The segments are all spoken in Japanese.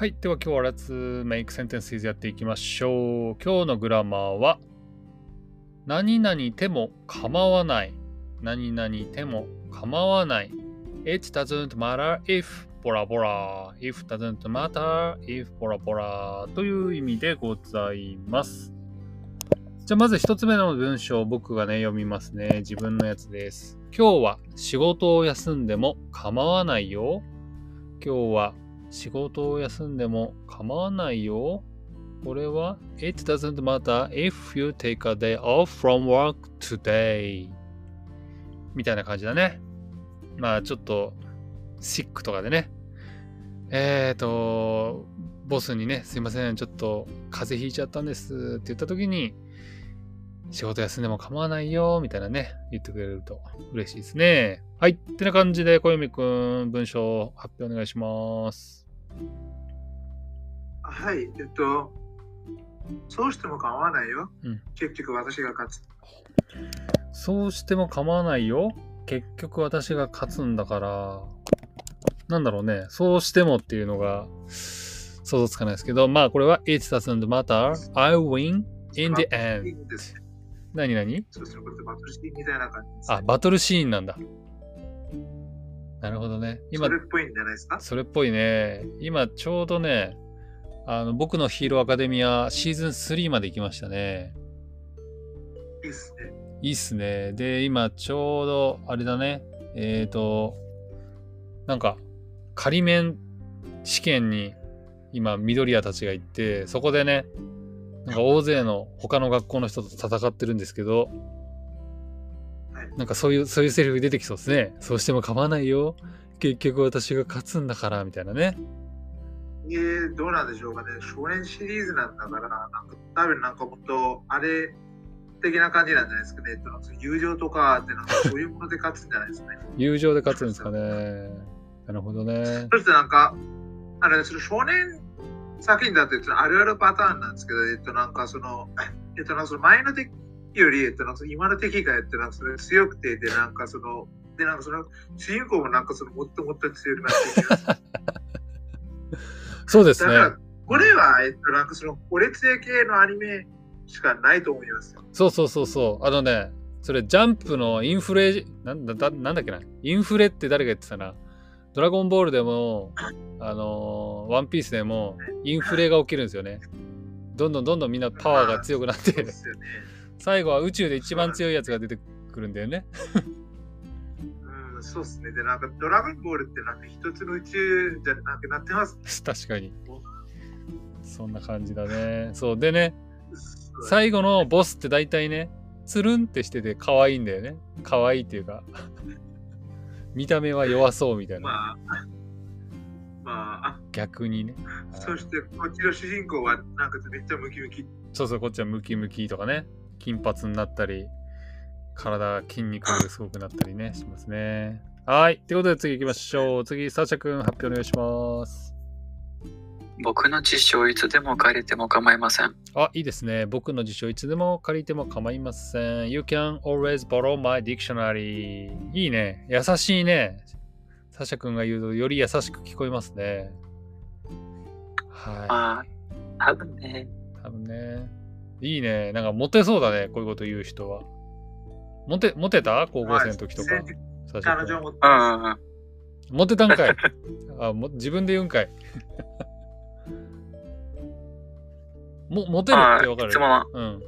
はい。では今日は Let's Make Sentences やっていきましょう。今日のグラマーは、何々ても構わない。何々ても構わない。It doesn't matter if ボラボラ。If doesn't matter if ボラボラという意味でございます。じゃあまず一つ目の文章を僕がね読みますね。自分のやつです。今日は仕事を休んでも構わないよ。今日は仕事を休んでも構わないよ。これは It doesn't matter if you take a day off from work today みたいな感じだね。まあちょっとシックとかでね。えっ、ー、と、ボスにね、すいません、ちょっと風邪ひいちゃったんですって言った時に、仕事休んでも構わないよ、みたいなね、言ってくれると嬉しいですね。はい。ってな感じで、小読くん、文章発表お願いします。はい、えっと、そうしても構わないよ。うん結局私が勝つ。そうしても構わないよ。結局私が勝つんだから、なんだろうね。そうしてもっていうのが想像つかないですけど、まあこれは It doesn't matter. I win in the い end. 何何？そうすることバトルシーンみたいな感じね。あ、バトルシーンなんだ。なるほどね。今そ、れっぽいんじゃないですか？それっぽいね。今ちょうどね、あの僕のヒーローアカデミアシーズン3まで行きましたね。いいっすね。いいっすね。で、今ちょうど、あれだね。えっ、ー、と、なんか、仮面試験に今、緑谷たちが行って、そこでね、なんか大勢の他の学校の人と戦ってるんですけど、はいなんかそういう、そういうセリフ出てきそうですね。そうしても構わないよ。結局私が勝つんだから、みたいなね。えー、どうなんでしょうかね。少年シリーズなんだから、なんか多分なんかもっと、あれ的な感じなんじゃないですかね。友情とかってなんかそういうもので勝つんじゃないですかね。友情で勝つんですかね。なるほどね。そしてなんか、あれ、その少年作品だと、えっと、あるあるパターンなんですけど、えっと、なんかその、えっと、なんかその前の敵より、えっと、なんか今の敵が、えっと、なんかそれ強くて、で、なんかその、で、なんかその、主人公もなんかその、もっともっと強くなってい。そうですね。だから、これは、えっと、なんかその、オレツヤ系のアニメしかないと思いますよ。そうそうそうそう。あのね、それジャンプのインフレ、なんだだなんだっけな？インフレって誰が言ってたな？ドラゴンボールでも、あのーワンピースでも、インフレが起きるんですよね。どんどんどんどんみんなパワーが強くなってそうで、すよね。最後は宇宙で一番強いやつが出てくるんだよね。うん、そうですね。で、なんか、ドラゴンボールってなんか一つの宇宙じゃなくなってます。確かに。そんな感じだね。そう。でね、最後のボスって大体ね、つるんってしてて可愛いんだよね。可愛いっていうか、見た目は弱そうみたいな。まあ、まあ、逆にね。そしてこっちの主人公はなんかめっちゃムキムキ。そうそう、こっちはムキムキとかね、金髪になったり、体、筋肉がすごくなったりね、しますね。はい。ということで次行きましょう。次、サーシャ君発表お願いします。僕の辞書をいつでも借りても構いません。あ、いいですね。僕の辞書いつでも借りても構いません。You can always borrow my dictionary. いいね。優しいね。サシャ君が言うとより優しく聞こえますね。はまあ、多分ね。い。多分ね。いいね。なんかモテそうだね。こういうこと言う人は。モテ、モテた？高校生の時とか。彼女もうんうんうん。モテたんかい。あも自分で言うんかい。もモテるってわかる？あいつものうん。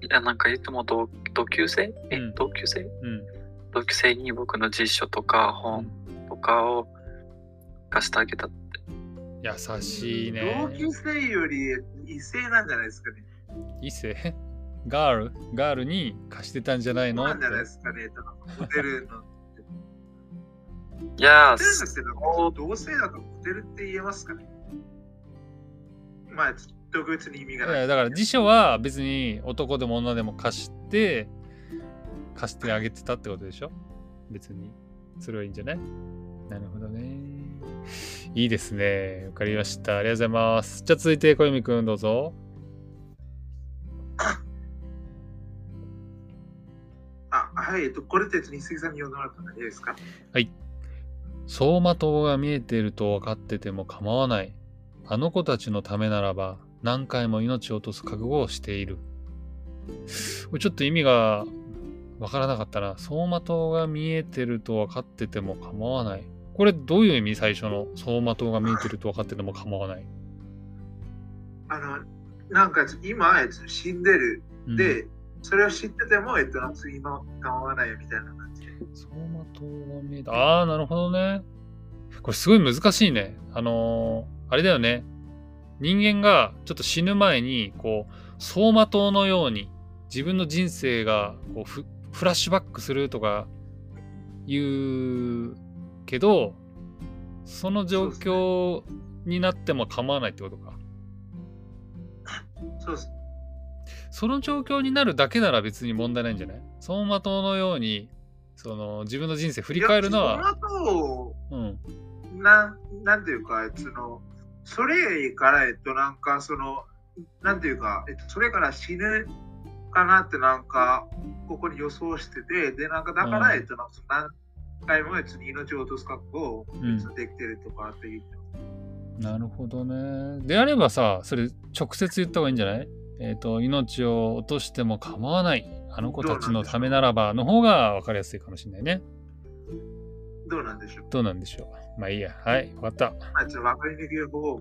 いや、なんかいつも同同級生？え、うん同級生？うん。同級生に僕の辞書とか本とかを貸してあげた。優しいね。同級生より異性なんじゃないですかね。異性？ガール？ガールに貸してたんじゃないの？なんじゃないですかね。モテるの。いやモテるのってなんか同性だとモテるって言えますかね。まあ、特別に意味がない。だから辞書は別に男でも女でも貸して貸してあげてたってことでしょ？別にそれはいいんじゃない？なるほどねいいですねわかりましたありがとうございますじゃあ続いて小読くんどうぞあ、はい、えっと、これって杉さんに読んでもらったんでいいですか？走馬灯が見えていると分かってても構わない。あの子たちのためならば何回も命を落とす覚悟をしている。これちょっと意味がわからなかったな。走馬灯が見えてると分かってても構わない。これどういう意味？最初の走馬灯が見えてると分かってても構わない。あの、なんか今、えっと、死んでる。うん、で、それを知ってても、えっと、なんか今構わないみたいな感じで。走馬灯が見えた。ああ、なるほどね。これすごい難しいね。あのー、あれだよね。人間がちょっと死ぬ前に、こう、走馬灯のように自分の人生がこうフフラッシュバックするとか言うけど、その状況になっても構わないってことか。そうです。その状況になるだけなら別に問題ないんじゃない？走馬灯のようにその自分の人生振り返るのは。うん、なんなんていうか、そのそれから、えっと、なんかその、なんていうか、えっと、それから死ぬかなってなんか、ここに予想してて、で、なんかだから、うんえっと、なんか何回も別に命を落とす覚悟をんできてるとかって言ってますなるほどね。であればさ、それ直接言った方がいいんじゃない？えっ、と、命を落としても構わない。あの子たちのためならばの方が分かりやすいかもしれないね。どうなんでしょう？どうなんでしょう？まあいいや。はい、分かった。あちょっと分かりにくい方わ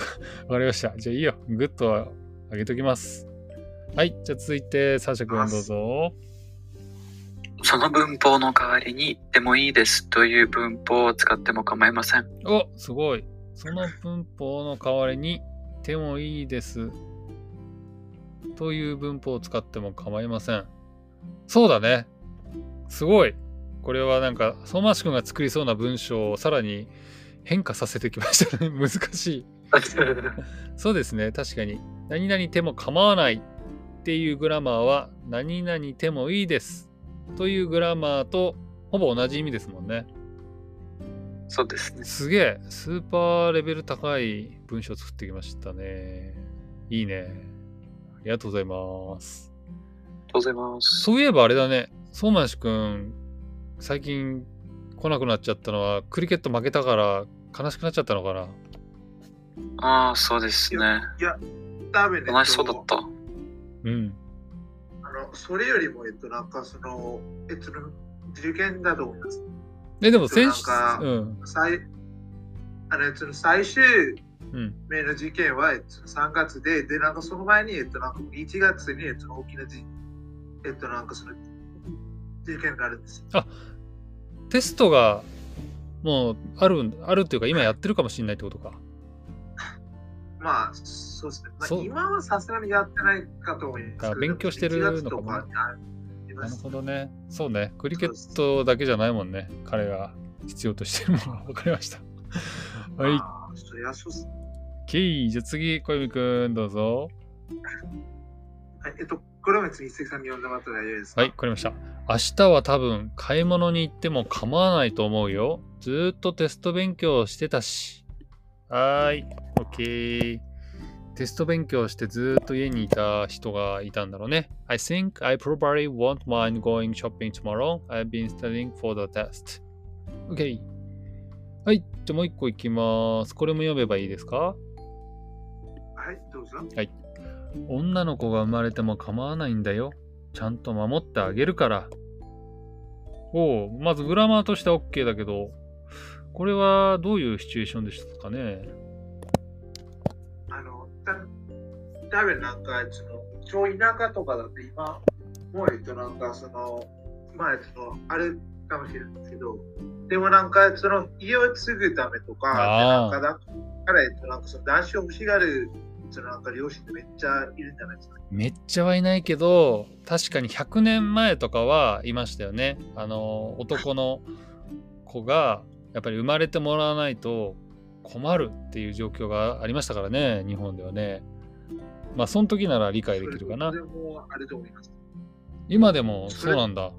かりました。じゃあいいよ。グッと上げときます。はい。じゃあ続いて、サーシャ君どうぞ。その文法の代わりに、でもいいですという文法を使っても構いません。おすごい。その文法の代わりに、でもいいです。という文法を使っても構いません。そうだね。すごい。これはなんか、相馬市君が作りそうな文章をさらに変化させてきましたね。難しい。そうですね。確かに。何々ても構わないっていうグラマーは、何々てもいいです。というグラマーとほぼ同じ意味ですもんね。そうですね。すげえ、スーパーレベル高い文章作ってきましたね。いいね。ありがとうございます。ありがとうございます。そういえばあれだね、相馬市くん、最近来なくなっちゃったのは、クリケット負けたから悲しくなっちゃったのかな？ああ、そうですね。いや、多分ね、楽しそうだった。うん。それよりも、えっと、なんかその、えっと、受験だと思います。え、でも先週、なんかうん、最あのえっと最終うん。目の事件は、えっと、3月で、で、なんかその前に、えっと、なんか1月に、えっと、大きなじ、えっと、なんかその、事件があるんですよ。テストがもうある、あるっていうか、今やってるかもしれないってことか。まあ、そうですね。まあ今はさすがにやってないかと思います勉強してるのかも1月とかにありまなるすほどね。そうね。クリケットだけじゃないもんね。彼が必要としてるものは分かりました。はい。あーそりゃそうっすね OK。じゃあ次、小泉くん、どうぞ。はいえっと、これは別に一石さんに呼んでもらったら大丈夫ですか？はい、わかりました。明日は多分買い物に行っても構わないと思うよ。ずーっとテスト勉強してたし。はーい、OK。テスト勉強してずーっと家にいた人がいたんだろうね。I think I probably won't mind going shopping tomorrow. I've been studying for the test. OK。はい、じゃあもう一個いきます。これも読めばいいですか？はい、どうぞ。女の子が生まれても構わないんだよ。ちゃんと守ってあげるから。おお、まずグラマーとしては OK だけど、これはどういうシチュエーションでしたかね？多分なんか、その、超田舎とかだと今、もうえっと、なんかその、まあ、その、あるかもしれないですけど、でもなんか、その、家を継ぐためとか、なんかだから、えっと、なんかその、男子を欲しがる、その、なんか両親ってめっちゃいるんじゃないですか。めっちゃはいないけど、確かに100年前とかはいましたよね。あの、男の子が、やっぱり生まれてもらわないと困るっていう状況がありましたからね、日本ではね。まあ、その時なら理解できるかなそ。れもあると思います。今でもそうなんだ。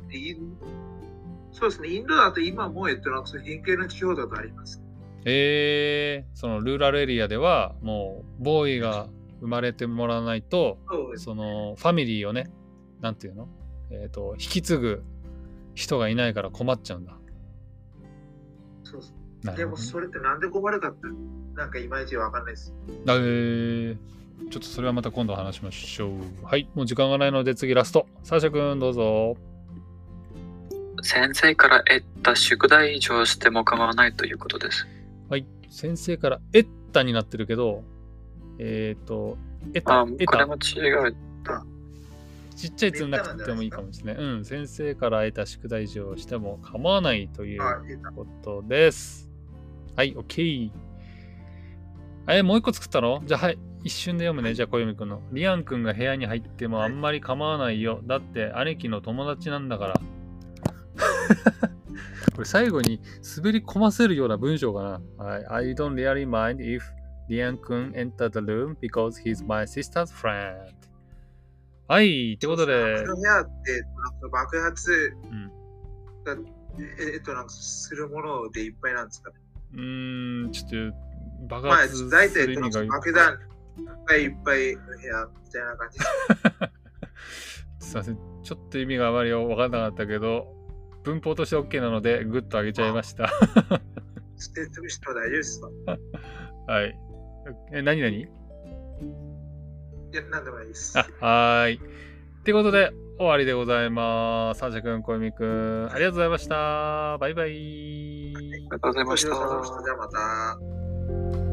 そうですね、インドだと今も、えっと、なんかその偏見の地方だとあります。えー、そのルーラルエリアではもうボーイが生まれてもらわないとそうですそのファミリーをねなんていうの？えっ、と引き継ぐ人がいないから困っちゃうんだそうそうなるほどね、でもそれってなんで困るかって、なんかいまいちわかんないです。えーちょっとそれはまた今度話しましょう。はい、もう時間がないので次ラスト。サーシャ君どうぞ。先生から得た宿題以上しても構わないということです。はい、先生から「えった」になってるけど、えっ、と、えた、あ、えたこれも、違う。ちっちゃいつなくてもいいかもしれない。うん、先生から得た宿題以上しても構わないという。ことです。はい、OK。え、もう一個作ったの？じゃあ、はい、一瞬で読むね。じゃあ、小読くんの。リアンくんが部屋に入ってもあんまり構わないよ。だって、兄貴の友達なんだから。これ最後に滑り込ませるような文章かな。はい。I don't really mind if リアンくん enter the room because he's my sister's friend. はい。ってことで部屋って、なんか爆発うんが、ええっと、なんかするものでいっぱいなんですかね。うーん、ちょっと爆まあ発、する意味が爆弾がいっぱいの部屋みたいな感じ。すいません。ちょっと意味があまり分からなかったけど、文法として OK なので、グッと上げちゃいました。説明しても大丈夫ですか？はい。え、何々いや、なんでもないです。あ、はーい。ってことで、終わりでございます。サーシャ君、小泉君、ありがとうございました。バイバイ。ありがとうございました。じゃあまた。